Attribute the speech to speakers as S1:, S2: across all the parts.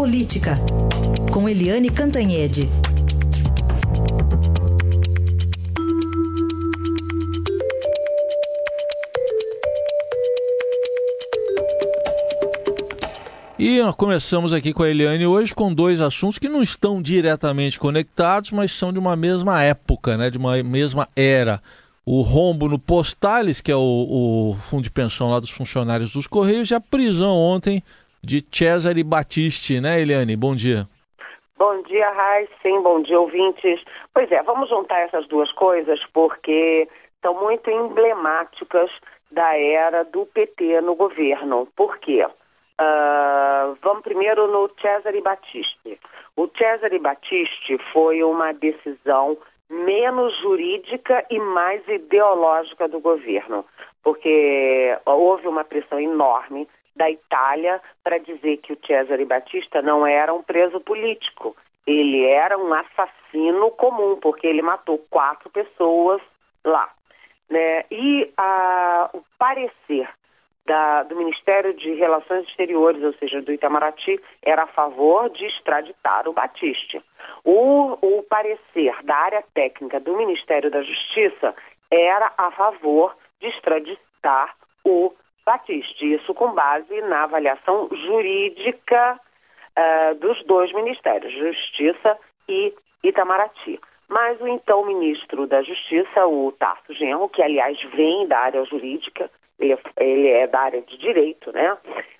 S1: Política, com Eliane Cantanhede.
S2: E nós começamos aqui com a Eliane hoje com dois assuntos que não estão diretamente conectados, mas são de uma mesma época, né, de uma mesma era. O rombo no Postales, que é o, o fundo de pensão lá dos funcionários dos Correios, e a prisão ontem de Cesare Battisti, né, Eliane? Bom dia.
S3: Bom dia, Sim, bom dia, ouvintes. Pois é, vamos juntar essas duas coisas porque são muito emblemáticas da era do PT no governo. Por quê? Uh, vamos primeiro no Cesare Battisti. O Cesare Battisti foi uma decisão menos jurídica e mais ideológica do governo, porque houve uma pressão enorme da Itália para o Cesare Batista não era um preso político, ele era um assassino comum, porque ele matou quatro pessoas lá. Né? E a, o parecer da, do Ministério de Relações Exteriores, ou seja, do Itamaraty, era a favor de extraditar o Batiste. O, o parecer da área técnica do Ministério da Justiça era a favor de extraditar o Batiste. Isso com base na avaliação jurídica uh, dos dois ministérios, Justiça e Itamaraty. Mas o então ministro da Justiça, o Tarso Genro, que aliás vem da área jurídica, ele, ele é da área de direito, né?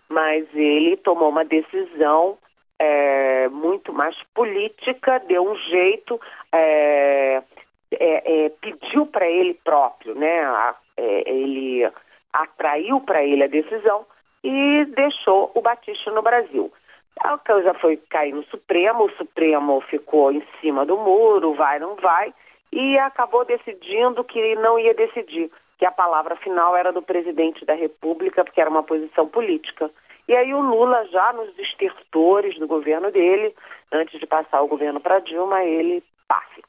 S3: Mas ele tomou uma decisão é, muito mais política, deu um jeito, é, é, é pediu para ele próprio, né? A, é, ele atraiu para ele a decisão e deixou o Batista no Brasil. A coisa foi cair no Supremo, o Supremo ficou em cima do muro, vai, não vai, e acabou decidindo que não ia decidir que a palavra final era do presidente da República, porque era uma posição política. E aí o Lula, já nos estertores do governo dele, antes de passar o governo para Dilma, ele, paf,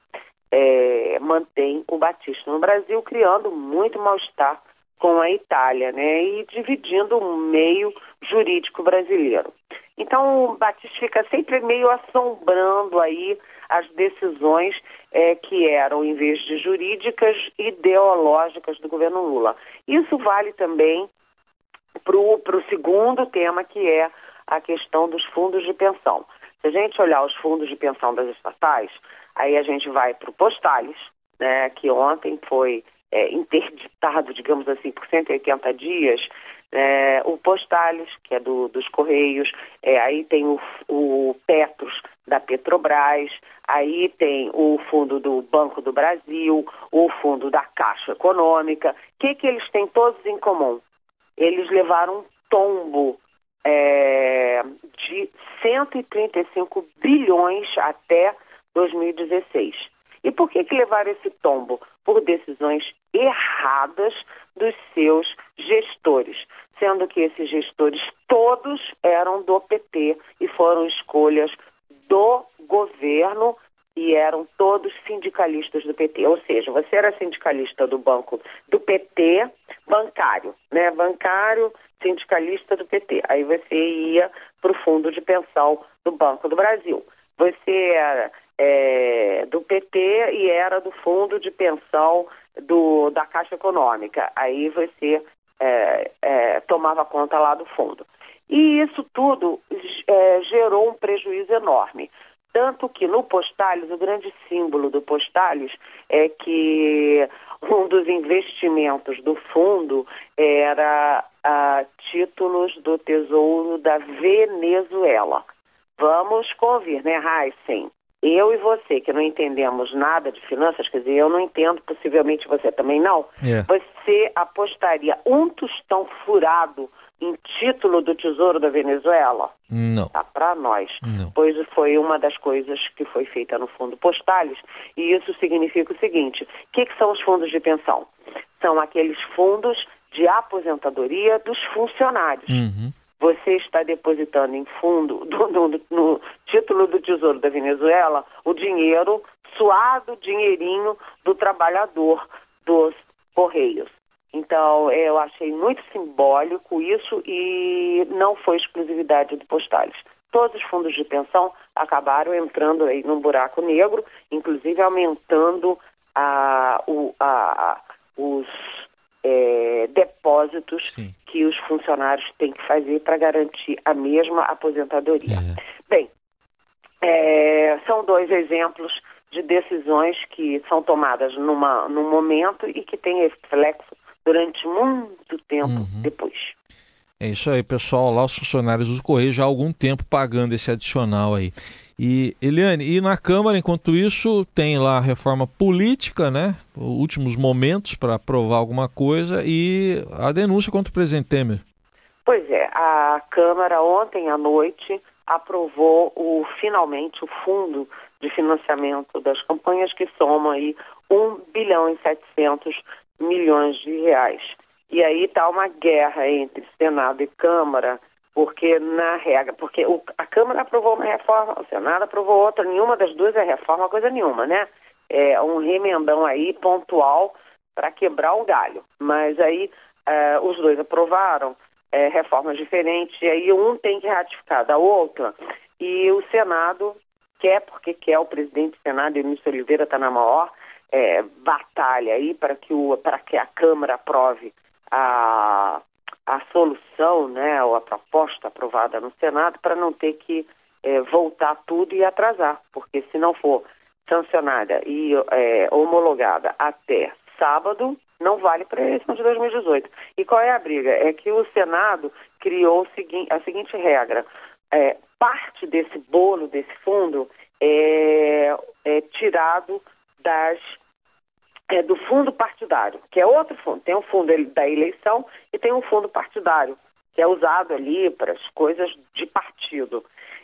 S3: é, mantém o Batista no Brasil, criando muito mal-estar com a Itália, né, e dividindo o meio jurídico brasileiro. Então o Batista fica sempre meio assombrando aí as decisões é, que eram, em vez de jurídicas, ideológicas do governo Lula. Isso vale também para o segundo tema, que é a questão dos fundos de pensão. Se a gente olhar os fundos de pensão das estatais, aí a gente vai para o Postales, né, que ontem foi é, interditado, digamos assim, por 180 dias, é, o Postales, que é do, dos Correios, é, aí tem o, o Petros da Petrobras, aí tem o fundo do Banco do Brasil, o fundo da Caixa Econômica. O que, que eles têm todos em comum? Eles levaram um tombo é, de 135 bilhões até 2016. E por que, que levaram esse tombo? Por decisões erradas dos seus gestores, sendo que esses gestores todos eram do PT e foram escolhas do governo e eram todos sindicalistas do PT. Ou seja, você era sindicalista do banco do PT, bancário, né? Bancário, sindicalista do PT. Aí você ia para o fundo de pensão do Banco do Brasil. Você era é, do PT e era do fundo de pensão do, da Caixa Econômica. Aí você é, é, tomava conta lá do fundo. E isso tudo é, gerou um prejuízo enorme. Tanto que no Postales, o grande símbolo do Postales é que um dos investimentos do fundo era a títulos do Tesouro da Venezuela. Vamos convir, né, Heisen? Eu e você, que não entendemos nada de finanças, quer dizer, eu não entendo, possivelmente você também não,
S2: é.
S3: você apostaria um tostão furado em título do Tesouro da Venezuela?
S2: Não.
S3: Tá para nós.
S2: Não.
S3: Pois foi uma das coisas que foi feita no Fundo Postales, e isso significa o seguinte: o que, que são os fundos de pensão? São aqueles fundos de aposentadoria dos funcionários.
S2: Uhum
S3: você está depositando em fundo, do, no, no, título do Tesouro da Venezuela, o dinheiro, suado dinheirinho do trabalhador dos Correios. Então, eu achei muito simbólico isso e não foi exclusividade do Postales. Todos os fundos de pensão acabaram entrando aí num buraco negro, inclusive aumentando a, o, a, os é, depósitos Sim. que os funcionários têm que fazer para garantir a mesma aposentadoria. É. Bem, é, são dois exemplos de decisões que são tomadas numa, num momento e que têm reflexo durante muito tempo uhum. depois.
S2: É isso aí, pessoal. Lá os funcionários do Correio já há algum tempo pagando esse adicional aí. E, Eliane, e na Câmara, enquanto isso, tem lá a reforma política, né? Últimos momentos para aprovar alguma coisa e a denúncia contra o presidente Temer.
S3: Pois é, a Câmara ontem à noite aprovou o, finalmente o fundo de financiamento das campanhas que soma aí 1 bilhão e 700 milhões de reais. E aí está uma guerra entre Senado e Câmara, porque na regra, porque o, a Câmara aprovou uma reforma, o Senado aprovou outra, nenhuma das duas é reforma, coisa nenhuma, né? É um remendão aí pontual para quebrar o galho. Mas aí é, os dois aprovaram é, reformas diferentes, e aí um tem que ratificar da outra, e o Senado quer, porque quer, o presidente do Senado, Eunício Oliveira, está na maior é, batalha aí para que, o, que a Câmara aprove a, a solução, né, ou a proposta aprovada no Senado, para não ter que é, voltar tudo e atrasar, porque se não for sancionada e é, homologada até sábado, não vale para a eleição de 2018. E qual é a briga? É que o Senado criou a seguinte regra: é, parte desse bolo, desse fundo, é, é tirado das é, do fundo partidário, que é outro fundo. Tem um fundo da eleição e tem um fundo partidário, que é usado ali para as coisas de partido.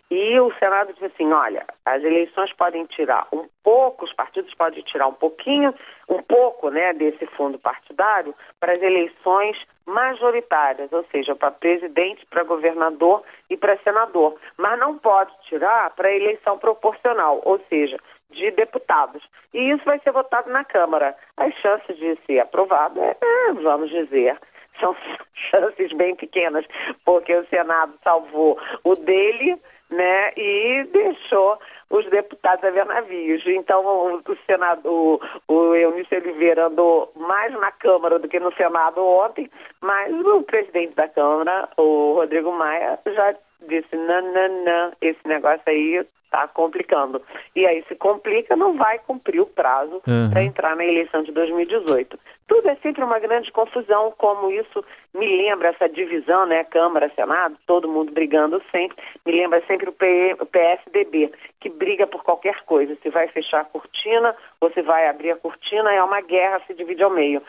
S3: E o Senado disse assim: olha, as eleições podem tirar um pouco, os partidos podem tirar um pouquinho, um pouco né, desse fundo partidário para as eleições majoritárias, ou seja, para presidente, para governador e para senador. Mas não pode tirar para a eleição proporcional, ou seja, de deputados. E isso vai ser votado na Câmara. As chances de ser aprovado, é, é, vamos dizer, são chances bem pequenas, porque o Senado salvou o dele né, e deixou os deputados a ver navios. Então, o, o senador, o Eunício Oliveira andou mais na Câmara do que no Senado ontem, mas o presidente da Câmara, o Rodrigo Maia, já disse, não, não, não, esse negócio aí está complicando. E aí, se complica, não vai cumprir o prazo uhum. para entrar na eleição de 2018. Tudo é sempre uma grande confusão, como isso me lembra essa divisão, né? Câmara, Senado, todo mundo brigando sempre. Me lembra sempre o, o PSDB, que briga por qualquer coisa. Se vai fechar a cortina ou se vai abrir a cortina, é uma guerra, se divide ao meio.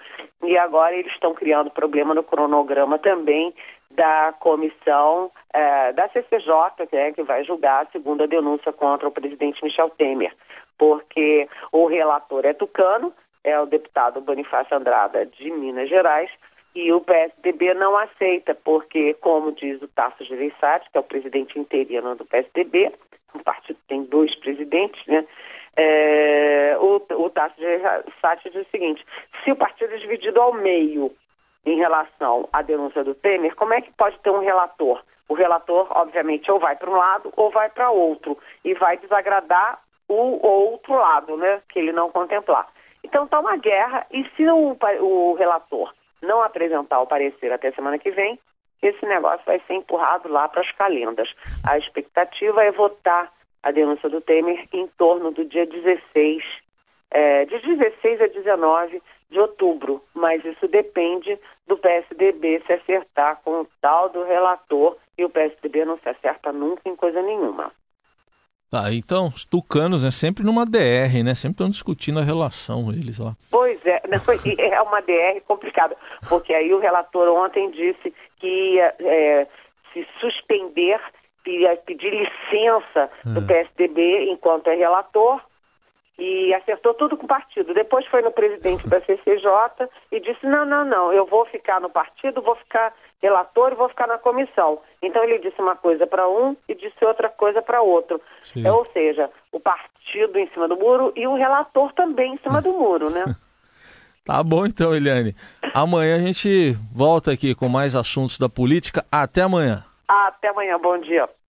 S3: E agora eles estão criando problema no cronograma também da comissão é, da CCJ, que, é, que vai julgar a segunda denúncia contra o presidente Michel Temer, porque o relator é tucano, é o deputado Bonifácio Andrada de Minas Gerais, e o PSDB não aceita, porque, como diz o Tasso Gereissati, que é o presidente interino do PSDB, o partido tem dois presidentes, né? É, o, o Tasso Gereissati diz o seguinte, se o partido é dividido ao meio em relação à denúncia do Temer, como é que pode ter um relator? O relator, obviamente, ou vai para um lado ou vai para outro e vai desagradar o outro lado, né, que ele não contemplar. Então está uma guerra e se o, o relator não apresentar o parecer até semana que vem, esse negócio vai ser empurrado lá para as calendas. A expectativa é votar a denúncia do Temer em torno do dia 16, é, de 16 a 19 de outubro, mas isso depende do PSDB se acertar com o tal do relator e o PSDB não se acerta nunca em coisa nenhuma.
S2: Tá, então, os tucanos, né, sempre numa DR, né? Sempre estão discutindo a relação eles lá.
S3: Pois é, não, é uma DR complicada, porque aí o relator ontem disse que ia é, se suspender, ia pedir licença do é. PSDB enquanto é relator, e acertou tudo com o partido. Depois foi no presidente da CCJ e disse: não, não, não, eu vou ficar no partido, vou ficar relator e vou ficar na comissão. Então ele disse uma coisa para um e disse outra coisa para outro. É, ou seja, o partido em cima do muro e o relator também em cima do muro, né?
S2: Tá bom então, Eliane. Amanhã a gente volta aqui com mais assuntos da política. Até amanhã.
S3: Até amanhã, bom dia.